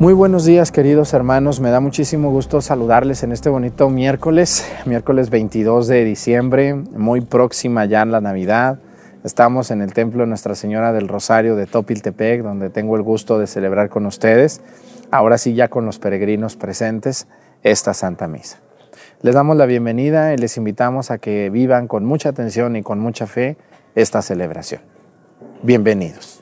Muy buenos días queridos hermanos, me da muchísimo gusto saludarles en este bonito miércoles, miércoles 22 de diciembre, muy próxima ya la Navidad. Estamos en el templo Nuestra Señora del Rosario de Topiltepec, donde tengo el gusto de celebrar con ustedes, ahora sí ya con los peregrinos presentes, esta Santa Misa. Les damos la bienvenida y les invitamos a que vivan con mucha atención y con mucha fe esta celebración. Bienvenidos.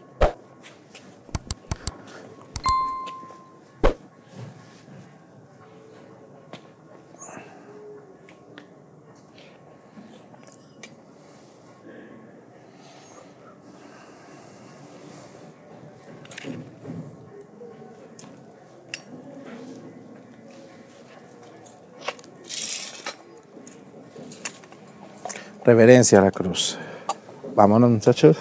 Reverencia a la cruz. Vámonos muchachos.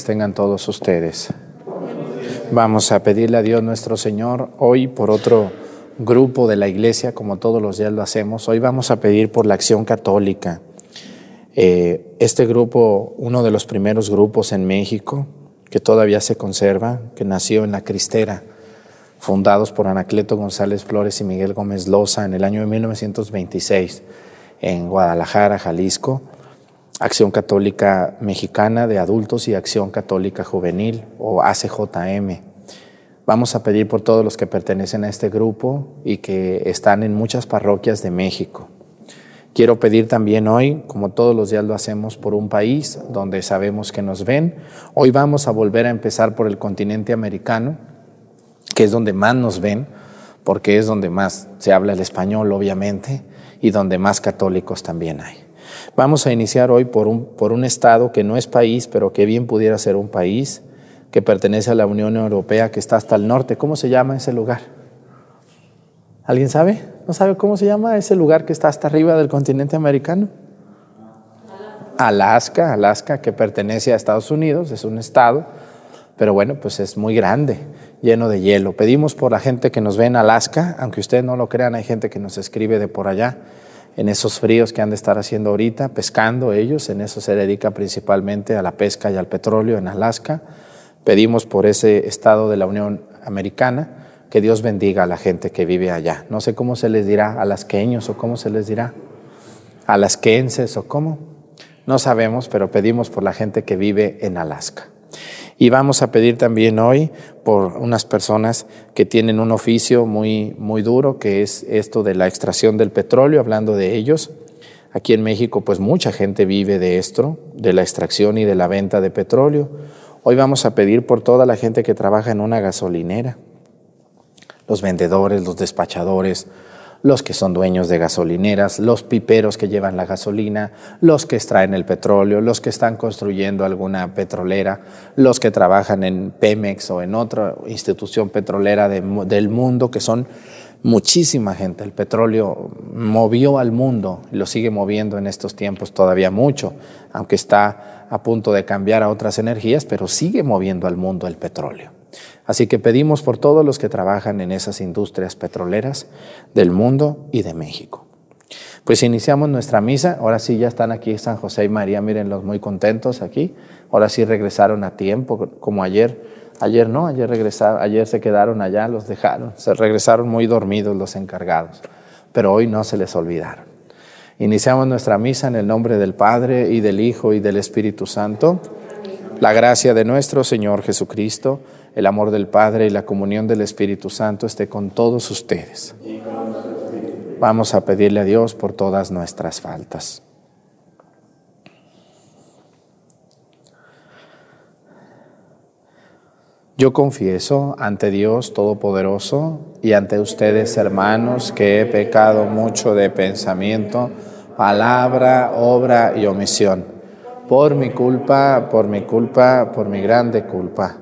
Tengan todos ustedes. Vamos a pedirle a Dios nuestro Señor hoy por otro grupo de la iglesia, como todos los días lo hacemos. Hoy vamos a pedir por la acción católica. Eh, este grupo, uno de los primeros grupos en México, que todavía se conserva, que nació en la Cristera, fundados por Anacleto González Flores y Miguel Gómez Loza en el año de 1926 en Guadalajara, Jalisco Acción Católica Mexicana de Adultos y Acción Católica Juvenil o ACJM. Vamos a pedir por todos los que pertenecen a este grupo y que están en muchas parroquias de México. Quiero pedir también hoy, como todos los días lo hacemos, por un país donde sabemos que nos ven. Hoy vamos a volver a empezar por el continente americano, que es donde más nos ven, porque es donde más se habla el español, obviamente, y donde más católicos también hay. Vamos a iniciar hoy por un, por un estado que no es país, pero que bien pudiera ser un país, que pertenece a la Unión Europea, que está hasta el norte. ¿Cómo se llama ese lugar? ¿Alguien sabe? ¿No sabe cómo se llama ese lugar que está hasta arriba del continente americano? Alaska, Alaska que pertenece a Estados Unidos, es un estado, pero bueno, pues es muy grande, lleno de hielo. Pedimos por la gente que nos ve en Alaska, aunque ustedes no lo crean, hay gente que nos escribe de por allá, en esos fríos que han de estar haciendo ahorita, pescando ellos, en eso se dedica principalmente a la pesca y al petróleo en Alaska. Pedimos por ese estado de la Unión Americana que Dios bendiga a la gente que vive allá. No sé cómo se les dirá, a las queños o cómo se les dirá, a las quenses o cómo. No sabemos, pero pedimos por la gente que vive en Alaska. Y vamos a pedir también hoy por unas personas que tienen un oficio muy, muy duro, que es esto de la extracción del petróleo, hablando de ellos. Aquí en México, pues mucha gente vive de esto, de la extracción y de la venta de petróleo. Hoy vamos a pedir por toda la gente que trabaja en una gasolinera los vendedores, los despachadores, los que son dueños de gasolineras, los piperos que llevan la gasolina, los que extraen el petróleo, los que están construyendo alguna petrolera, los que trabajan en Pemex o en otra institución petrolera del mundo, que son muchísima gente. El petróleo movió al mundo y lo sigue moviendo en estos tiempos todavía mucho, aunque está a punto de cambiar a otras energías, pero sigue moviendo al mundo el petróleo. Así que pedimos por todos los que trabajan en esas industrias petroleras del mundo y de México. Pues iniciamos nuestra misa, ahora sí ya están aquí San José y María, mírenlos muy contentos aquí, ahora sí regresaron a tiempo, como ayer, ayer no, ayer regresaron, ayer se quedaron allá, los dejaron, se regresaron muy dormidos los encargados, pero hoy no se les olvidaron. Iniciamos nuestra misa en el nombre del Padre y del Hijo y del Espíritu Santo. La gracia de nuestro Señor Jesucristo el amor del Padre y la comunión del Espíritu Santo esté con todos ustedes. Vamos a pedirle a Dios por todas nuestras faltas. Yo confieso ante Dios Todopoderoso y ante ustedes, hermanos, que he pecado mucho de pensamiento, palabra, obra y omisión. Por mi culpa, por mi culpa, por mi grande culpa.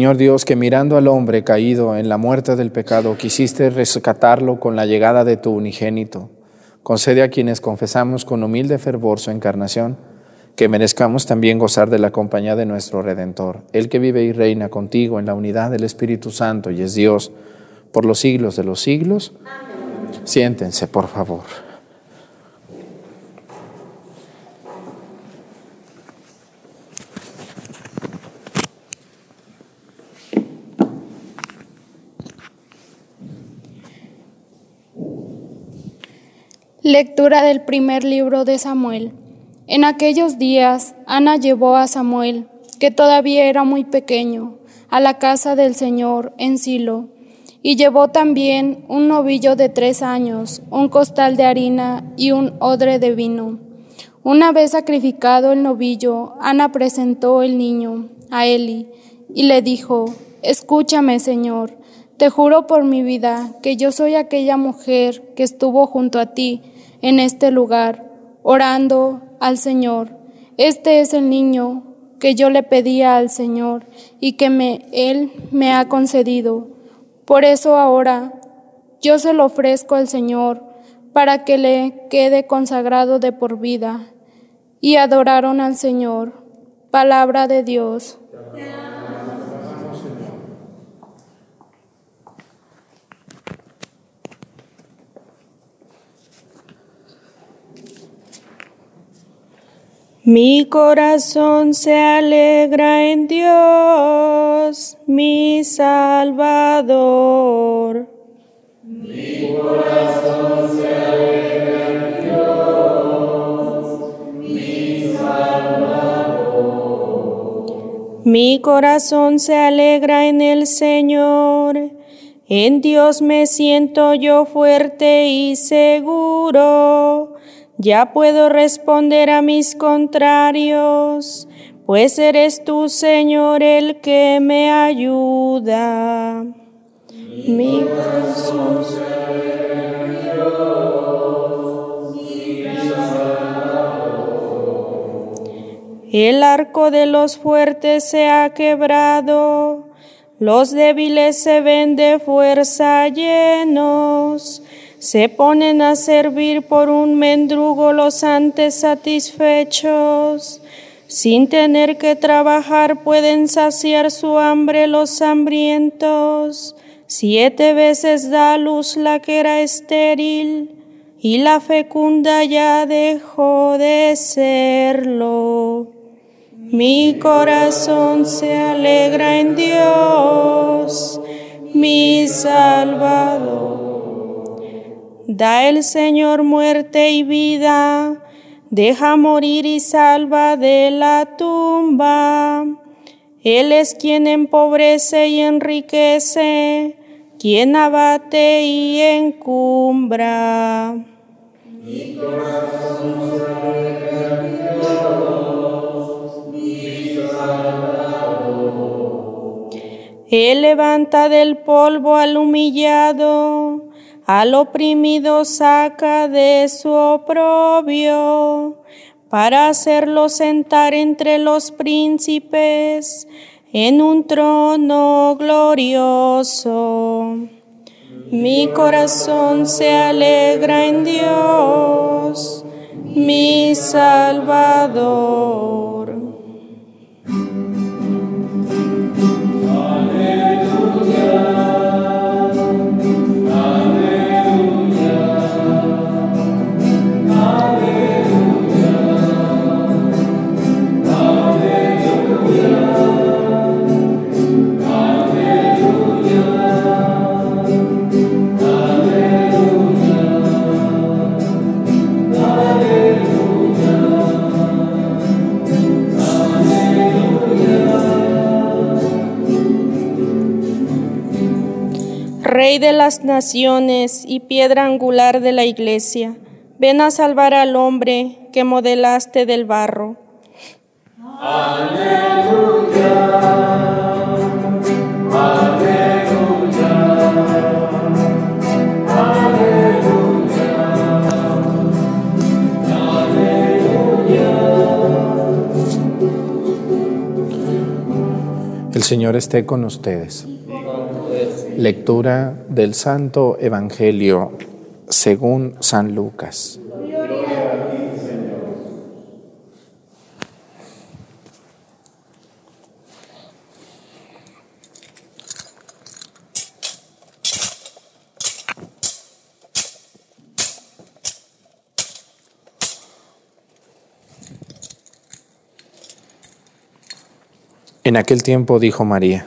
Señor Dios, que mirando al hombre caído en la muerte del pecado, quisiste rescatarlo con la llegada de tu unigénito. Concede a quienes confesamos con humilde fervor su encarnación, que merezcamos también gozar de la compañía de nuestro Redentor, el que vive y reina contigo en la unidad del Espíritu Santo y es Dios por los siglos de los siglos. Siéntense, por favor. Lectura del primer libro de Samuel. En aquellos días, Ana llevó a Samuel, que todavía era muy pequeño, a la casa del Señor en Silo, y llevó también un novillo de tres años, un costal de harina y un odre de vino. Una vez sacrificado el novillo, Ana presentó el niño a Eli y le dijo, Escúchame, Señor, te juro por mi vida que yo soy aquella mujer que estuvo junto a ti en este lugar, orando al Señor. Este es el niño que yo le pedía al Señor y que Él me ha concedido. Por eso ahora yo se lo ofrezco al Señor para que le quede consagrado de por vida. Y adoraron al Señor. Palabra de Dios. Mi corazón se alegra en Dios, mi Salvador. Mi corazón se alegra en Dios, mi Salvador. Mi corazón se alegra en el Señor. En Dios me siento yo fuerte y seguro ya puedo responder a mis contrarios, pues eres tú, Señor, el que me ayuda. Mi corazón El arco de los fuertes se ha quebrado, los débiles se ven de fuerza llenos se ponen a servir por un mendrugo los antes satisfechos. Sin tener que trabajar pueden saciar su hambre los hambrientos. Siete veces da luz la que era estéril y la fecunda ya dejó de serlo. Mi corazón se alegra en Dios, mi Salvador. Da el Señor muerte y vida, deja morir y salva de la tumba. Él es quien empobrece y enriquece, quien abate y encumbra. Mi corazón Él levanta del polvo al humillado al oprimido saca de su oprobio, para hacerlo sentar entre los príncipes en un trono glorioso. Mi corazón se alegra en Dios, mi Salvador de las naciones y piedra angular de la iglesia, ven a salvar al hombre que modelaste del barro. Aleluya. Aleluya. Aleluya. El Señor esté con ustedes. Lectura del Santo Evangelio según San Lucas. En aquel tiempo dijo María,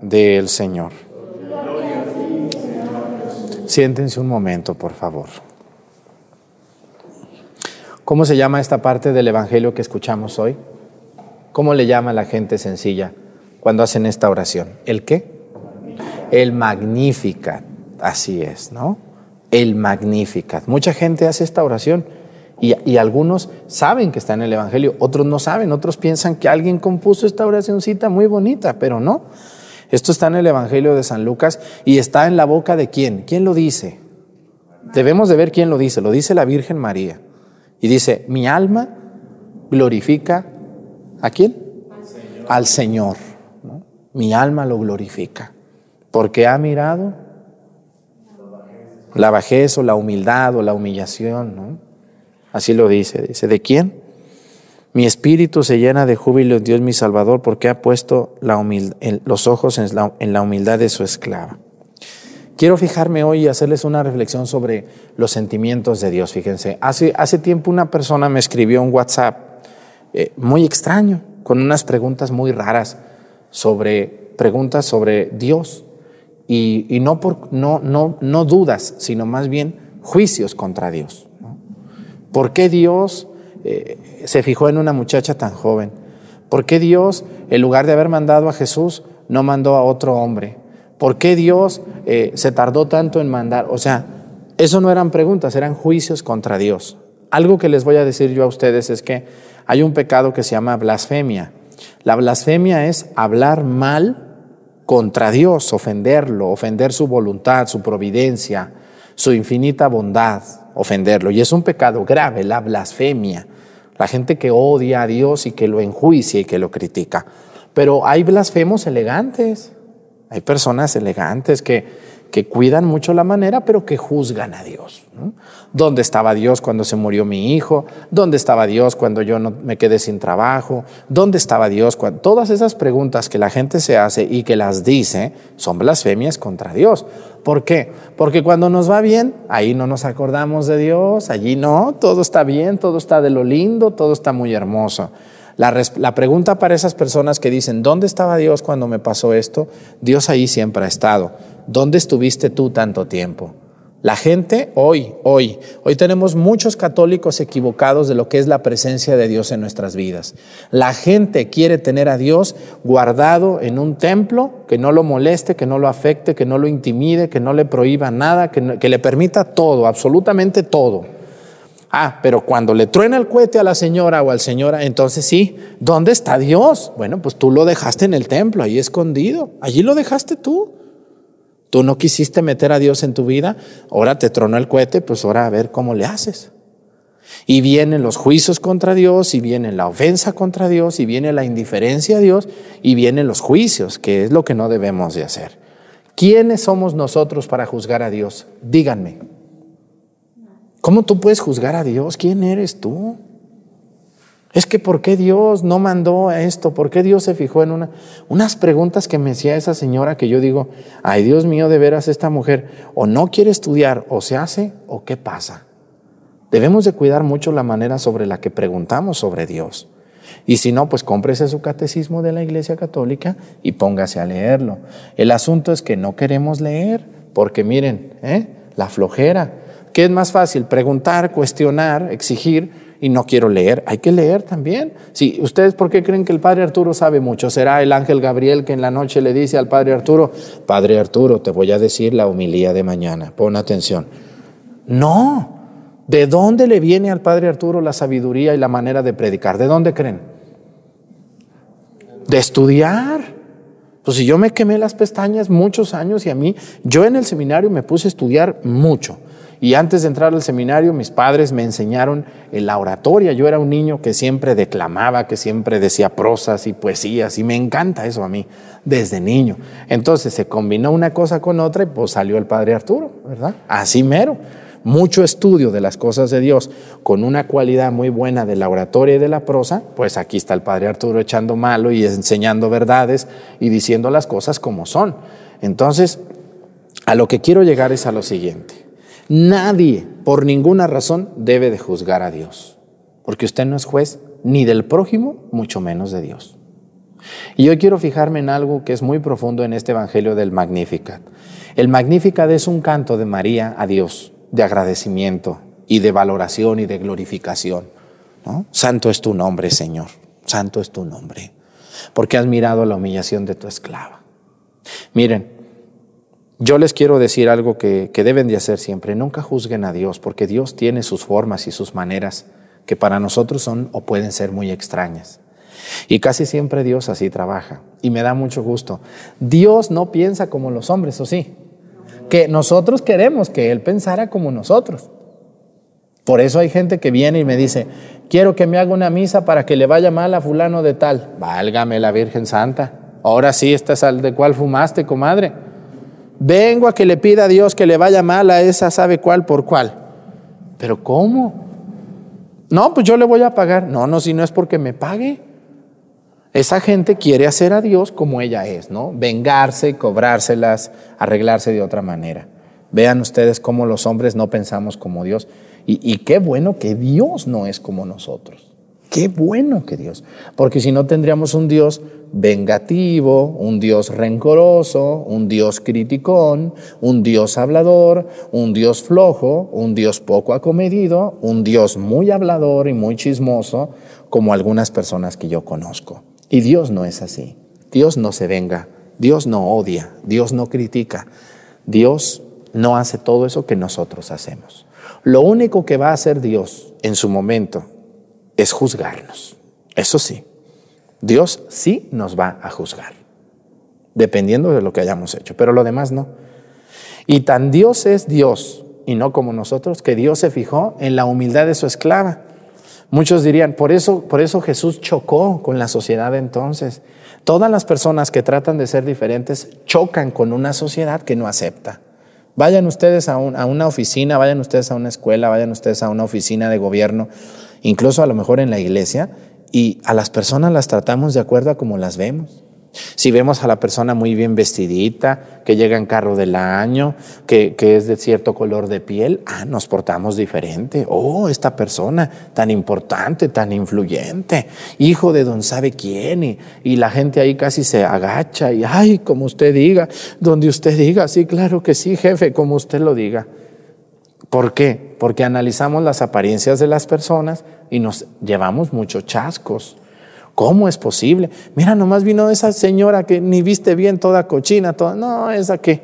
del Señor. Siéntense un momento, por favor. ¿Cómo se llama esta parte del Evangelio que escuchamos hoy? ¿Cómo le llama la gente sencilla cuando hacen esta oración? ¿El qué? El Magnificat. Así es, ¿no? El Magnificat. Mucha gente hace esta oración y, algunos saben que está en el Evangelio, otros no saben, otros piensan que alguien compuso esta oracióncita muy bonita, pero no. Esto está en el Evangelio de San Lucas y está en la boca de quién. ¿Quién lo dice? Debemos de ver quién lo dice. Lo dice la Virgen María. Y dice, mi alma glorifica a quién? Al Señor. Mi alma lo glorifica. Porque ha mirado la bajez o la humildad o la humillación. ¿no? Así lo dice. Dice, ¿de quién? Mi espíritu se llena de júbilo Dios mi Salvador porque ha puesto los ojos en la, humildad de su esclava. Quiero fijarme hoy y hacerles una reflexión sobre los sentimientos de Dios. Fíjense, hace, hace tiempo una persona me escribió un WhatsApp eh, muy extraño, con unas preguntas muy raras sobre preguntas sobre Dios. Y, no, por, no, no, no dudas, sino más bien juicios contra Dios. ¿Por qué Dios eh, se fijó en una muchacha tan joven? ¿Por qué Dios, en lugar de haber mandado a Jesús, no mandó a otro hombre? ¿Por qué Dios eh, se tardó tanto en mandar? O sea, eso no eran preguntas, eran juicios contra Dios. Algo que les voy a decir yo a ustedes es que hay un pecado que se llama blasfemia. La blasfemia es hablar mal contra Dios, ofenderlo, ofender su voluntad, su providencia, su infinita bondad ofenderlo. Y es un pecado grave, la blasfemia. La gente que odia a Dios y que lo enjuicia y que lo critica. Pero hay blasfemos elegantes. Hay personas elegantes que, que cuidan mucho la manera, pero que juzgan a Dios. ¿Dónde estaba Dios cuando se murió mi hijo? ¿Dónde estaba Dios cuando yo no me quedé sin trabajo? ¿Dónde estaba Dios cuando todas esas preguntas que la gente se hace y que las dice son blasfemias contra Dios? ¿Por qué? Porque cuando nos va bien, ahí no nos acordamos de Dios, allí no, todo está bien, todo está de lo lindo, todo está muy hermoso. La, la, pregunta para esas personas que dicen, ¿dónde estaba Dios cuando me pasó esto? Dios ahí siempre ha estado. ¿Dónde estuviste tú tanto tiempo? La gente hoy, hoy, hoy tenemos muchos católicos equivocados de lo que es la presencia de Dios en nuestras vidas. La gente quiere tener a Dios guardado en un templo que no lo moleste, que no lo afecte, que no lo intimide, que no le prohíba nada, que, le permita todo, absolutamente todo. Ah, pero cuando le truena el cohete a la señora o al señora, entonces sí, ¿dónde está Dios? Bueno, pues tú lo dejaste en el templo, ahí escondido, allí lo dejaste tú. Tú no quisiste meter a Dios en tu vida, ahora te tronó el cohete, pues ahora a ver cómo le haces. Y vienen los juicios contra Dios, y viene la ofensa contra Dios, y viene la indiferencia a Dios, y vienen los juicios, que es lo que no debemos de hacer. ¿Quiénes somos nosotros para juzgar a Dios? Díganme. ¿Cómo tú puedes juzgar a Dios? ¿Quién eres tú? Es que ¿por qué Dios no mandó esto? ¿Por qué Dios se fijó en una, unas preguntas que me hacía esa señora que yo digo, ay Dios mío, de veras esta mujer o no quiere estudiar o se hace o qué pasa? Debemos de cuidar mucho la manera sobre la que preguntamos sobre Dios. Y si no, pues cómprese su catecismo de la Iglesia Católica y póngase a leerlo. El asunto es que no queremos leer, porque miren, ¿eh? la flojera. ¿Qué es más fácil? Preguntar, cuestionar, exigir y no quiero leer. Hay que leer también. Si ustedes, ¿por qué creen que el Padre Arturo sabe mucho? ¿Será el ángel Gabriel que en la noche le dice al Padre Arturo, Padre Arturo, te voy a decir la humilía de mañana, pon atención? No. ¿De dónde le viene al Padre Arturo la sabiduría y la manera de predicar? ¿De dónde creen? De estudiar. Pues si yo me quemé las pestañas muchos años y a mí, yo en el seminario me puse a estudiar mucho Y antes de entrar al seminario, mis padres me enseñaron en la oratoria. Yo era un niño que siempre declamaba, que siempre decía prosas y poesías, y me encanta eso a mí, desde niño. Entonces se combinó una cosa con otra y pues salió el padre Arturo, ¿verdad? Así mero. Mucho estudio de las cosas de Dios con una cualidad muy buena de la oratoria y de la prosa, pues aquí está el padre Arturo echando malo y enseñando verdades y diciendo las cosas como son. Entonces, a lo que quiero llegar es a lo siguiente. Nadie, por ninguna razón, debe de juzgar a Dios, porque usted no es juez ni del prójimo, mucho menos de Dios. Y yo quiero fijarme en algo que es muy profundo en este Evangelio del Magnificat. El Magnificat es un canto de María a Dios, de agradecimiento y de valoración y de glorificación. Santo es tu nombre, Señor. Santo es tu nombre. Porque has mirado la humillación de tu esclava. Miren, yo les quiero decir algo que, deben de hacer siempre. Nunca juzguen a Dios, porque Dios tiene sus formas y sus maneras que para nosotros son o pueden ser muy extrañas. Y casi siempre Dios así trabaja. Y me da mucho gusto. Dios no piensa como los hombres, ¿o sí? Que nosotros queremos que Él pensara como nosotros. Por eso hay gente que viene y me dice, quiero que me haga una misa para que le vaya mal a fulano de tal. Válgame la Virgen Santa. Ahora sí, esta sal de cuál fumaste, comadre. Vengo a que le pida a Dios que le vaya mal a esa sabe cuál por cuál. Pero ¿cómo? No, pues yo le voy a pagar. No, no, si no es porque me pague. Esa gente quiere hacer a Dios como ella es, ¿no? Vengarse, cobrárselas, arreglarse de otra manera. Vean ustedes cómo los hombres no pensamos como Dios. Y, y qué bueno que Dios no es como nosotros. Qué bueno que Dios. Porque si no tendríamos un Dios vengativo, un Dios rencoroso, un Dios criticón, un Dios hablador, un Dios flojo, un Dios poco acomedido, un Dios muy hablador y muy chismoso, como algunas personas que yo conozco. Y Dios no es así. Dios no se venga, Dios no odia, Dios no critica, Dios no hace todo eso que nosotros hacemos. Lo único que va a hacer Dios en su momento es juzgarnos. Eso sí, Dios sí nos va a juzgar, dependiendo de lo que hayamos hecho, pero lo demás no. Y tan Dios es Dios, y no como nosotros, que Dios se fijó en la humildad de su esclava. Muchos dirían, por eso, por eso Jesús chocó con la sociedad entonces. Todas las personas que tratan de ser diferentes chocan con una sociedad que no acepta. Vayan ustedes a, a una oficina, vayan ustedes a una escuela, vayan ustedes a una oficina de gobierno incluso a lo mejor en la iglesia, y a las personas las tratamos de acuerdo a como las vemos. Si vemos a la persona muy bien vestidita, que llega en carro del año, que, es de cierto color de piel, ah, nos portamos diferente. Oh, esta persona tan importante, tan influyente, hijo de don sabe quién, y, y la gente ahí casi se agacha y, ay, como usted diga, donde usted diga, sí, claro que sí, jefe, como usted lo diga. ¿Por qué? Porque analizamos las apariencias de las personas y nos llevamos muchos chascos. ¿Cómo es posible? Mira, nomás vino esa señora que ni viste bien, toda cochina, toda. No, esa que.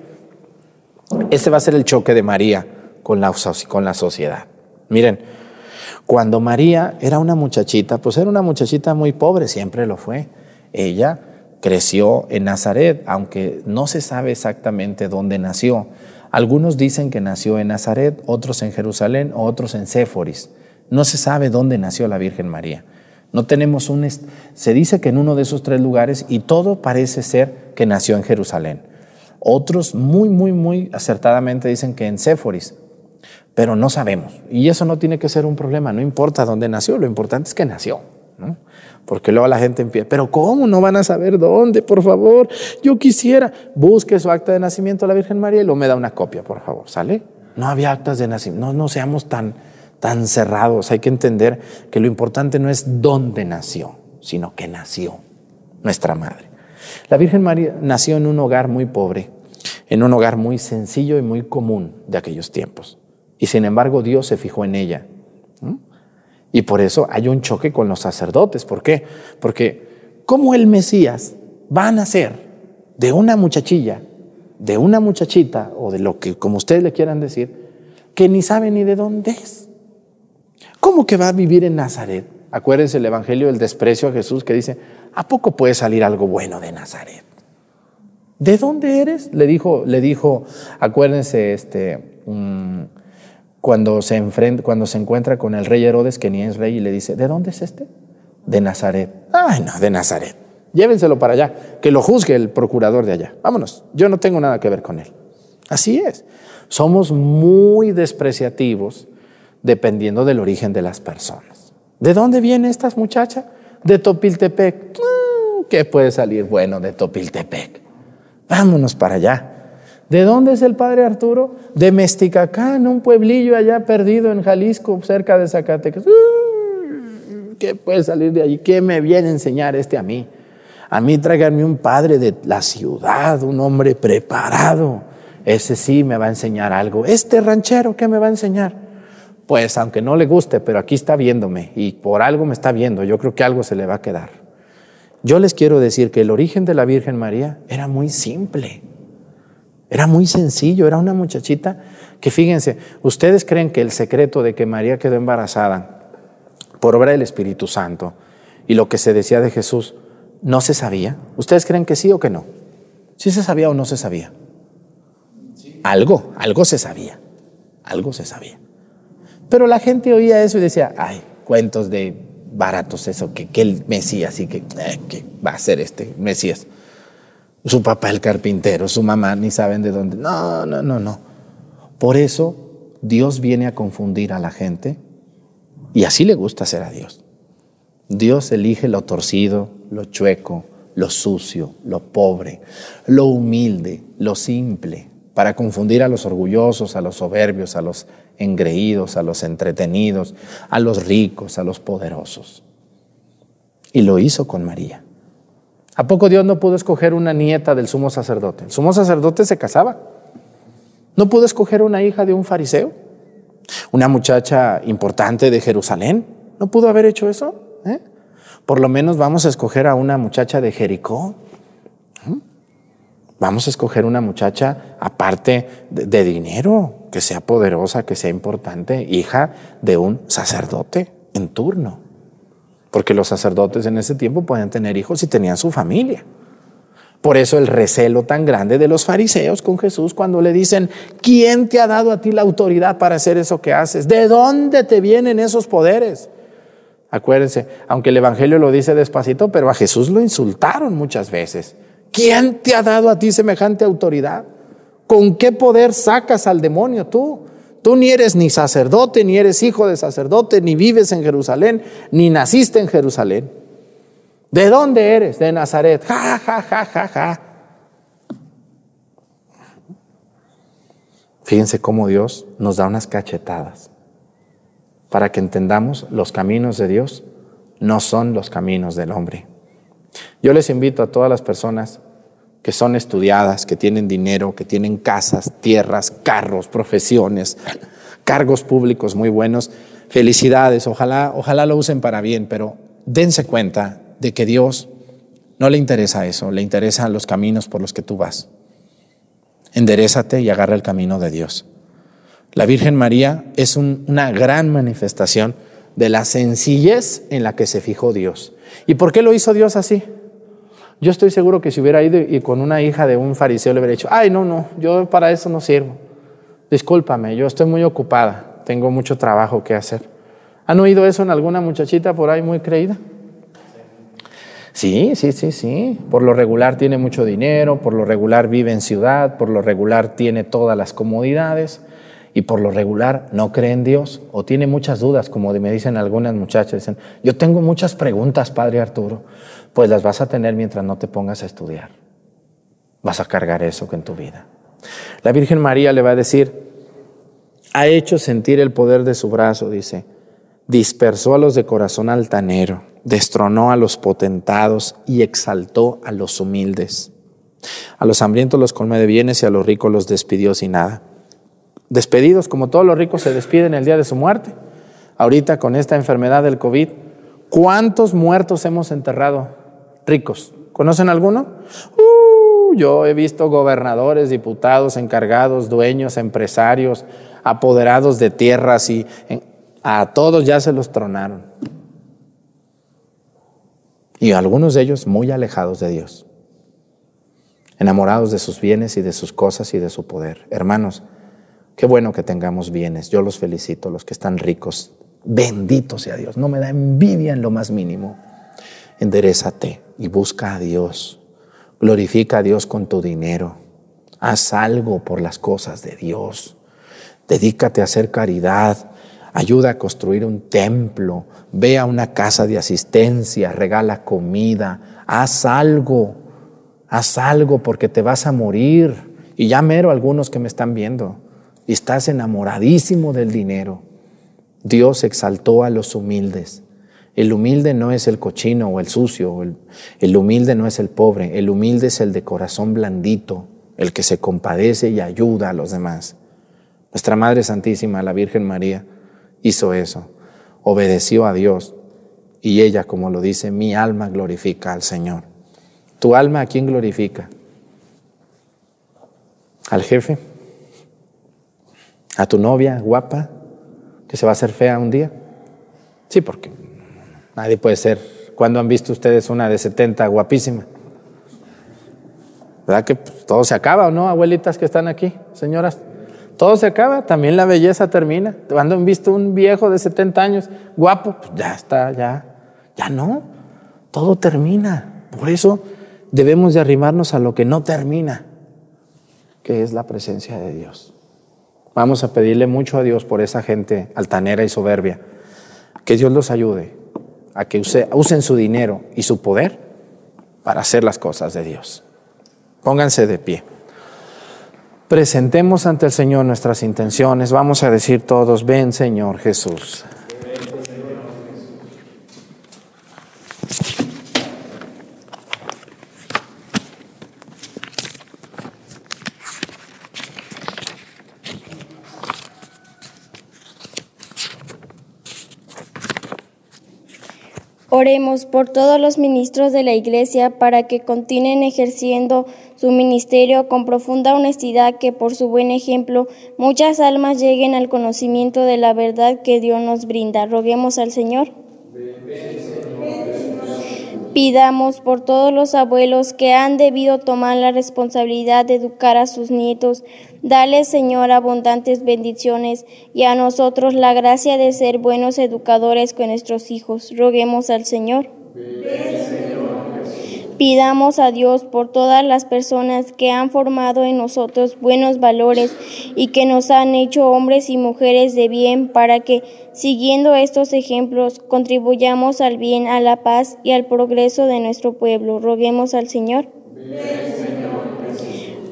Ese va a ser el choque de María con la, con la sociedad. Miren, cuando María era una muchachita, pues era una muchachita muy pobre, siempre lo fue. Ella creció en Nazaret, aunque no se sabe exactamente dónde nació. Algunos dicen que nació en Nazaret, otros en Jerusalén, otros en Séforis. No se sabe dónde nació la Virgen María. No tenemos un... Se dice que en uno de esos tres lugares y todo parece ser que nació en Jerusalén. Otros muy, muy, muy acertadamente dicen que en Séforis, pero no sabemos. Y eso no tiene que ser un problema, no importa dónde nació, lo importante es que nació. ¿No? Porque luego la gente empieza, pero ¿cómo no van a saber dónde? Por favor, yo quisiera. Busque su acta de nacimiento de la Virgen María y luego me da una copia, por favor, ¿sale? No había actas de nacimiento, no, no seamos tan, tan cerrados. Hay que entender que lo importante no es dónde nació, sino que nació nuestra madre. La Virgen María nació en un hogar muy pobre, en un hogar muy sencillo y muy común de aquellos tiempos. Y sin embargo Dios se fijó en ella. Y por eso hay un choque con los sacerdotes. ¿Por qué? Porque ¿cómo el Mesías va a nacer de una muchachilla, de una muchachita, o de lo que, como ustedes le quieran decir, que ni sabe ni de dónde es? ¿Cómo que va a vivir en Nazaret? Acuérdense el Evangelio del desprecio a Jesús que dice, ¿a poco puede salir algo bueno de Nazaret? ¿De dónde eres? Le dijo, le dijo, acuérdense, este, cuando se, enfrenta, cuando se encuentra con el rey Herodes, que ni es rey, y le dice, ¿de dónde es este? De Nazaret. Ay, no, de Nazaret. Llévenselo para allá, que lo juzgue el procurador de allá. Vámonos, yo no tengo nada que ver con él. Así es. Somos muy despreciativos dependiendo del origen de las personas. ¿De dónde viene esta muchacha? De Topiltepec. Mm, ¿Qué puede salir bueno de Topiltepec? Vámonos para allá. ¿De dónde es el padre Arturo? De Mesticacán, un pueblillo allá perdido en Jalisco, cerca de Zacatecas. ¿Qué puede salir de allí? ¿Qué me viene a enseñar este a mí? A mí tráiganme un padre de la ciudad, un hombre preparado. Ese sí me va a enseñar algo. Este ranchero, ¿qué me va a enseñar? Pues aunque no le guste, pero aquí está viéndome y por algo me está viendo, yo creo que algo se le va a quedar. Yo les quiero decir que el origen de la Virgen María era muy simple, era muy sencillo, era una muchachita que fíjense, ustedes creen que el secreto de que María quedó embarazada por obra del Espíritu Santo y lo que se decía de Jesús no se sabía. ¿Ustedes creen que sí o que no? ¿Sí se sabía o no se sabía? Algo, algo se sabía, algo se sabía. Pero la gente oía eso y decía, ay, cuentos de baratos, eso, que, que el Mesías y que, eh, que va a ser este Mesías. Su papá el carpintero, su mamá ni saben de dónde. No, no, no, no. Por eso Dios viene a confundir a la gente y así le gusta hacer a Dios. Dios elige lo torcido, lo chueco, lo sucio, lo pobre, lo humilde, lo simple, para confundir a los orgullosos, a los soberbios, a los engreídos, a los entretenidos, a los ricos, a los poderosos. Y lo hizo con María. ¿A poco Dios no pudo escoger una nieta del sumo sacerdote? El sumo sacerdote se casaba. ¿No pudo escoger una hija de un fariseo? ¿Una muchacha importante de Jerusalén? ¿No pudo haber hecho eso? ¿Eh? Por lo menos vamos a escoger a una muchacha de Jericó. Vamos a escoger una muchacha aparte de, dinero, que sea poderosa, que sea importante, hija de un sacerdote en turno. Porque los sacerdotes en ese tiempo podían tener hijos y tenían su familia. Por eso el recelo tan grande de los fariseos con Jesús cuando le dicen, ¿quién te ha dado a ti la autoridad para hacer eso que haces? ¿De dónde te vienen esos poderes? Acuérdense, aunque el Evangelio lo dice despacito, pero a Jesús lo insultaron muchas veces. ¿Quién te ha dado a ti semejante autoridad? ¿Con qué poder sacas al demonio tú? Tú ni eres ni sacerdote, ni eres hijo de sacerdote, ni vives en Jerusalén, ni naciste en Jerusalén. ¿De dónde eres? De Nazaret. Ja, ja, ja, ja, ja. Fíjense cómo Dios nos da unas cachetadas para que entendamos los caminos de Dios no son los caminos del hombre. Yo les invito a todas las personas que son estudiadas, que tienen dinero, que tienen casas, tierras, carros, profesiones, cargos públicos muy buenos. Felicidades, ojalá, ojalá lo usen para bien, pero dense cuenta de que Dios no le interesa eso, le interesan los caminos por los que tú vas. Enderezate y agarra el camino de Dios. La Virgen María es una gran manifestación de la sencillez en la que se fijó Dios. ¿Y por qué lo hizo Dios así? Yo estoy seguro que si hubiera ido y con una hija de un fariseo le hubiera dicho, ay, no, no, yo para eso no sirvo. Discúlpame, yo estoy muy ocupada, tengo mucho trabajo que hacer. ¿Han oído eso en alguna muchachita por ahí muy creída? Sí, sí, sí, sí. Por lo regular tiene mucho dinero, por lo regular vive en ciudad, por lo regular tiene todas las comodidades y por lo regular no cree en Dios o tiene muchas dudas, como me dicen algunas muchachas, dicen, yo tengo muchas preguntas, Padre Arturo, pues las vas a tener mientras no te pongas a estudiar. Vas a cargar eso en tu vida. La Virgen María le va a decir, ha hecho sentir el poder de su brazo, dice, dispersó a los de corazón altanero, destronó a los potentados y exaltó a los humildes. A los hambrientos los colmé de bienes y a los ricos los despidió sin nada despedidos, como todos los ricos se despiden el día de su muerte. Ahorita con esta enfermedad del COVID, ¿cuántos muertos hemos enterrado ricos? ¿Conocen alguno? Uh, yo he visto gobernadores, diputados, encargados, dueños, empresarios, apoderados de tierras y a todos ya se los tronaron. Y algunos de ellos muy alejados de Dios, enamorados de sus bienes y de sus cosas y de su poder. Hermanos, Qué bueno que tengamos bienes. Yo los felicito, los que están ricos. Bendito sea Dios. No me da envidia en lo más mínimo. Enderezate y busca a Dios. Glorifica a Dios con tu dinero. Haz algo por las cosas de Dios. Dedícate a hacer caridad. Ayuda a construir un templo. Ve a una casa de asistencia. Regala comida. Haz algo. Haz algo porque te vas a morir. Y ya mero algunos que me están viendo. Y estás enamoradísimo del dinero. Dios exaltó a los humildes. El humilde no es el cochino o el sucio, el, el, humilde no es el pobre, el humilde es el de corazón blandito, el que se compadece y ayuda a los demás. Nuestra Madre Santísima, la Virgen María, hizo eso, obedeció a Dios y ella, como lo dice, mi alma glorifica al Señor. ¿Tu alma a quién glorifica? ¿Al jefe? ¿A tu novia guapa que se va a hacer fea un día? Sí, porque Nadie puede ser. ¿Cuándo han visto ustedes una de 70 guapísima? ¿Verdad que pues, todo se acaba o no, abuelitas que están aquí, señoras? Todo se acaba, también la belleza termina. ¿Cuándo han visto un viejo de 70 años guapo? Pues ya está, ya, ya no. Todo termina. Por eso debemos de arrimarnos a lo que no termina, que es la presencia de Dios. Vamos a pedirle mucho a Dios por esa gente altanera y soberbia. Que Dios los ayude, a que usen su dinero y su poder para hacer las cosas de Dios. Pónganse de pie. Presentemos ante el Señor nuestras intenciones. Vamos a decir todos, ven Señor Jesús. Oremos por todos los ministros de la Iglesia para que continúen ejerciendo su ministerio con profunda honestidad, que por su buen ejemplo muchas almas lleguen al conocimiento de la verdad que Dios nos brinda. Roguemos al Señor. Pidamos por todos los abuelos que han debido tomar la responsabilidad de educar a sus nietos. Dale, Señor, abundantes bendiciones y a nosotros la gracia de ser buenos educadores con nuestros hijos. Roguemos al Señor. Pidamos a Dios por todas las personas que han formado en nosotros buenos valores y que nos han hecho hombres y mujeres de bien para que, siguiendo estos ejemplos, contribuyamos al bien, a la paz y al progreso de nuestro pueblo. Roguemos al Señor.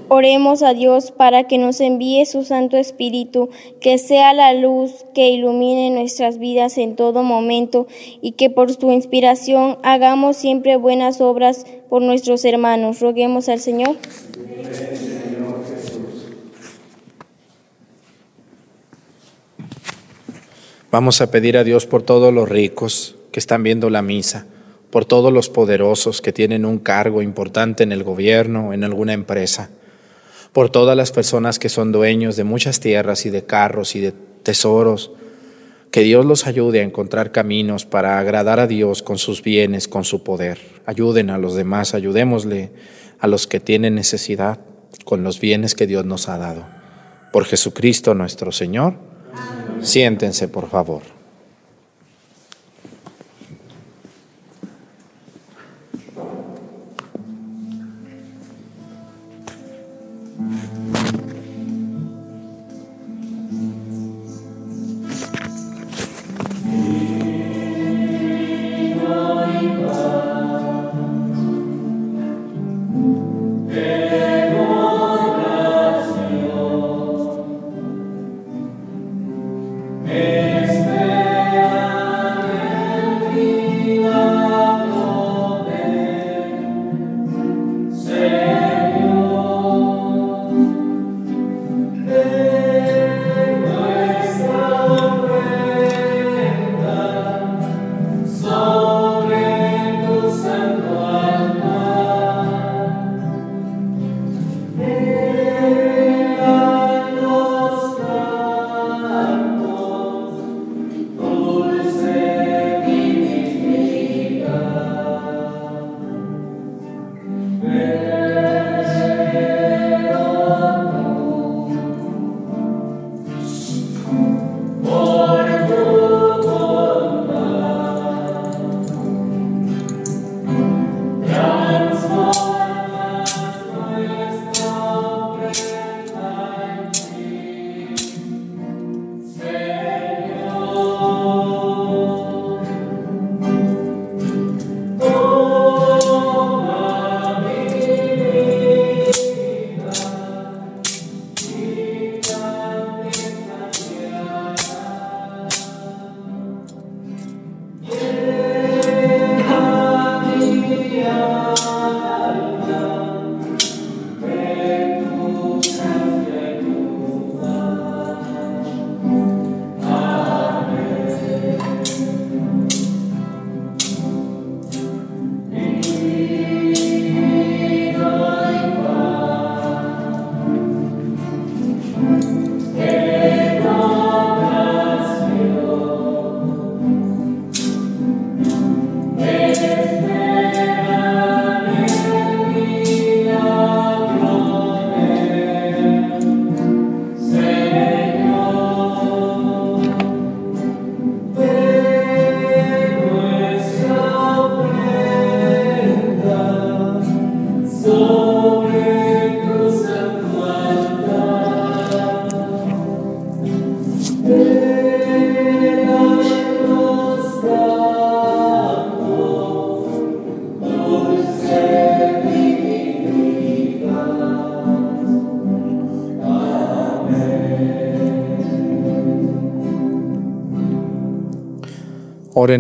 Oremos a Dios para que nos envíe su Santo Espíritu, que sea la luz que ilumine nuestras vidas en todo momento y que por su inspiración hagamos siempre buenas obras por nuestros hermanos. Roguemos al Señor. Vamos a pedir a Dios por todos los ricos que están viendo la misa, por todos los poderosos que tienen un cargo importante en el gobierno, en alguna empresa por todas las personas que son dueños de muchas tierras y de carros y de tesoros. Que Dios los ayude a encontrar caminos para agradar a Dios con sus bienes, con su poder. Ayuden a los demás, ayudémosle a los que tienen necesidad con los bienes que Dios nos ha dado. Por Jesucristo nuestro Señor. Siéntense, por favor.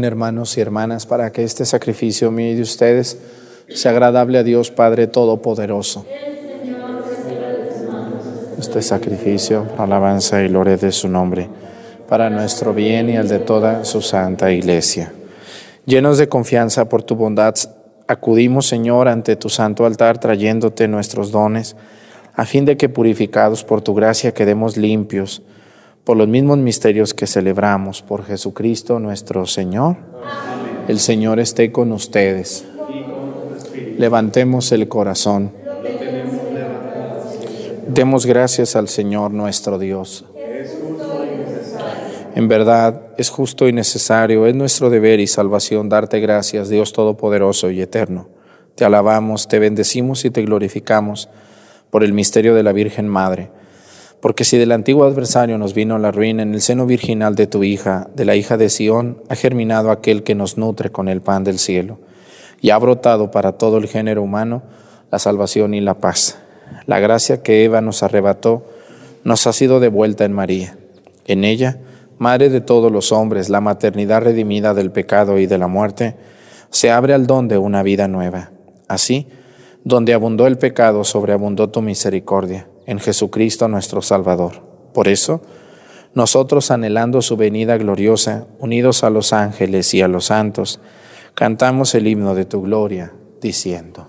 Hermanos y hermanas para que este sacrificio mío y de ustedes sea agradable a Dios Padre Todopoderoso. Este sacrificio, alabanza y gloria de su nombre, para nuestro bien y el de toda su santa iglesia. Llenos de confianza por tu bondad, acudimos, Señor, ante tu santo altar trayéndote nuestros dones, a fin de que purificados por tu gracia quedemos limpios por los mismos misterios que celebramos por Jesucristo nuestro Señor. El Señor esté con ustedes. Levantemos el corazón. Demos gracias al Señor nuestro Dios. En verdad, es justo y necesario, es nuestro deber y salvación darte gracias, Dios Todopoderoso y Eterno. Te alabamos, te bendecimos y te glorificamos por el misterio de la Virgen Madre porque si del antiguo adversario nos vino la ruina, en el seno virginal de tu hija, de la hija de Sión, ha germinado aquel que nos nutre con el pan del cielo, y ha brotado para todo el género humano la salvación y la paz. La gracia que Eva nos arrebató nos ha sido devuelta en María. En ella, Madre de todos los hombres, la maternidad redimida del pecado y de la muerte, se abre al don de una vida nueva. Así, donde abundó el pecado, sobreabundó tu misericordia en Jesucristo nuestro Salvador. Por eso, nosotros anhelando su venida gloriosa, unidos a los ángeles y a los santos, cantamos el himno de tu gloria, diciendo.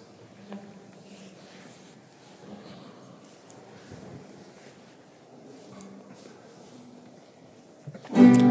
Bye.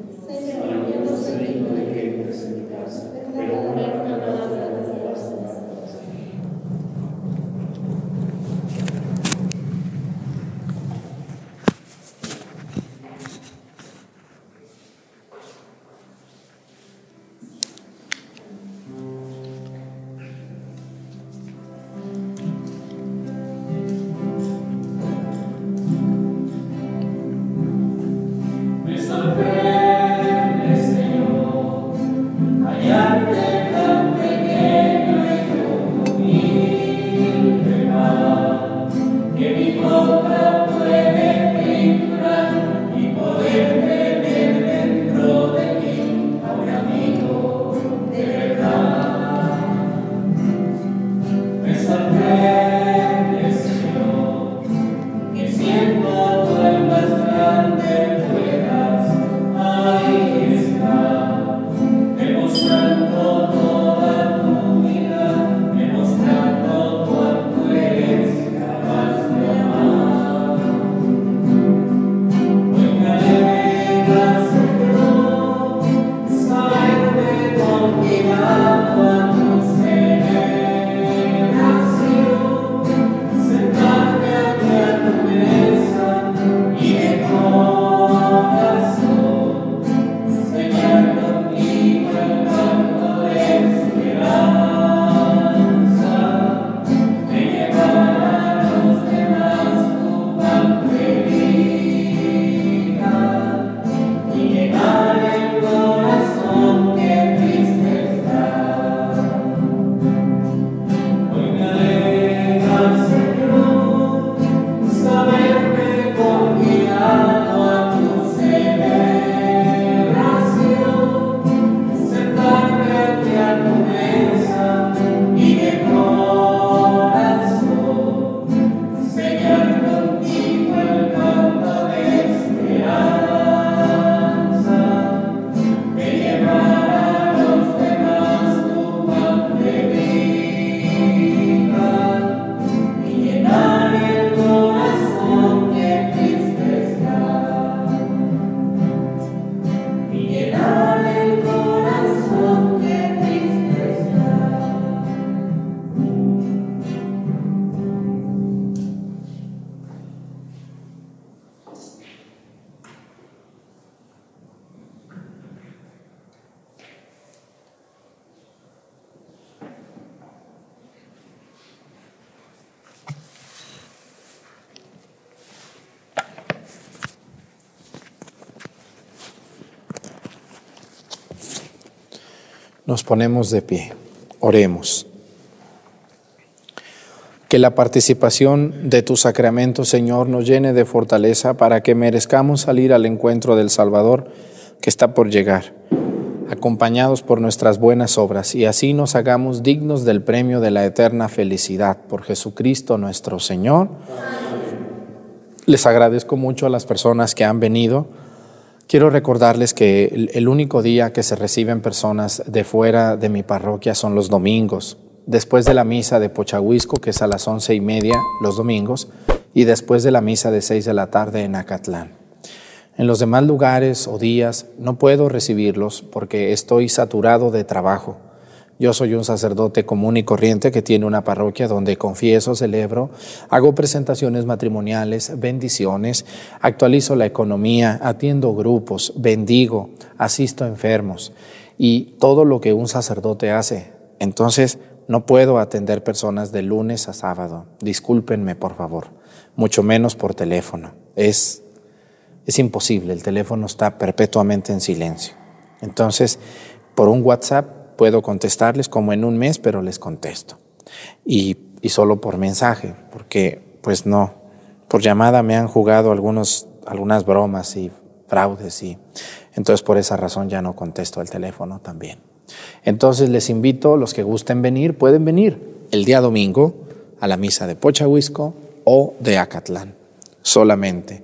Nos ponemos de pie. Oremos. Que la participación de tu sacramento, Señor, nos llene de fortaleza para que merezcamos salir al encuentro del Salvador que está por llegar, acompañados por nuestras buenas obras, y así nos hagamos dignos del premio de la eterna felicidad por Jesucristo nuestro Señor. Les agradezco mucho a las personas que han venido. Quiero recordarles que el único día que se reciben personas de fuera de mi parroquia son los domingos, después de la misa de Pochahuisco, que es a las once y media los domingos, y después de la misa de seis de la tarde en Acatlán. En los demás lugares o días no puedo recibirlos porque estoy saturado de trabajo. Yo soy un sacerdote común y corriente que tiene una parroquia donde confieso, celebro, hago presentaciones matrimoniales, bendiciones, actualizo la economía, atiendo grupos, bendigo, asisto a enfermos y todo lo que un sacerdote hace. Entonces, no puedo atender personas de lunes a sábado. Discúlpenme, por favor. Mucho menos por teléfono. Es es imposible, el teléfono está perpetuamente en silencio. Entonces, por un WhatsApp puedo contestarles como en un mes, pero les contesto. Y, solo por mensaje, porque pues no, por llamada me han jugado algunos, algunas bromas y fraudes y entonces por esa razón ya no contesto el teléfono también. Entonces les invito, los que gusten venir, pueden venir el día domingo a la misa de Pochahuisco o de Acatlán, solamente.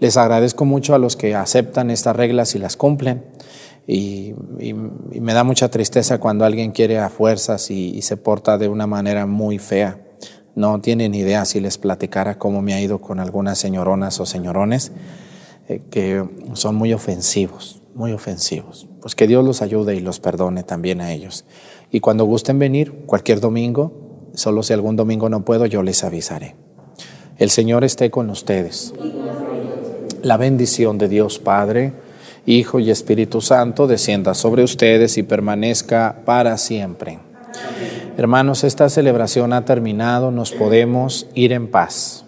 Les agradezco mucho a los que aceptan estas reglas y las cumplen. Y, me da mucha tristeza cuando alguien quiere a fuerzas y, se porta de una manera muy fea. No tienen idea si les platicara cómo me ha ido con algunas señoronas o señorones eh, que son muy ofensivos, muy ofensivos. Pues que Dios los ayude y los perdone también a ellos. Y cuando gusten venir, cualquier domingo, solo si algún domingo no puedo, yo les avisaré. El Señor esté con ustedes. La bendición de Dios Padre, Hijo y Espíritu Santo descienda sobre ustedes y permanezca para siempre. Hermanos, esta celebración ha terminado, nos podemos ir en paz.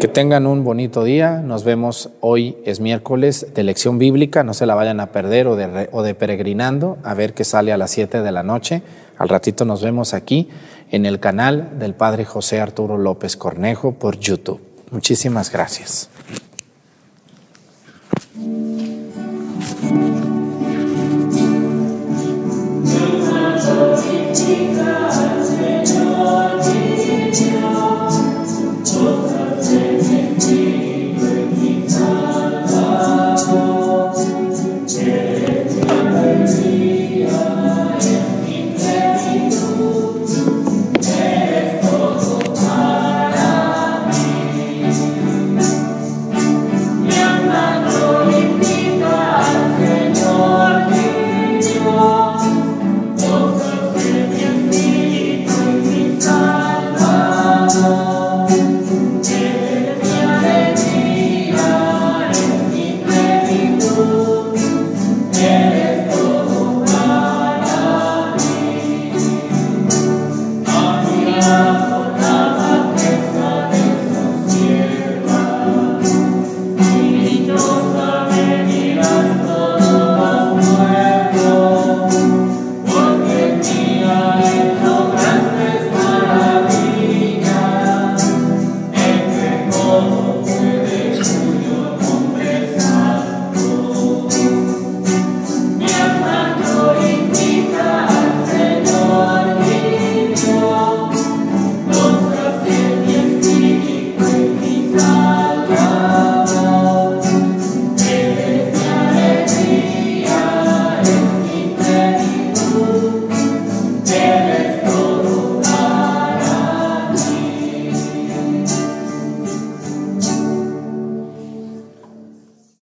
Que tengan un bonito día, nos vemos hoy, es miércoles de lección bíblica, no se la vayan a perder o de, o de peregrinando, a ver qué sale a las 7 de la noche. Al ratito nos vemos aquí en el canal del Padre José Arturo López Cornejo por YouTube. Muchísimas gracias. Take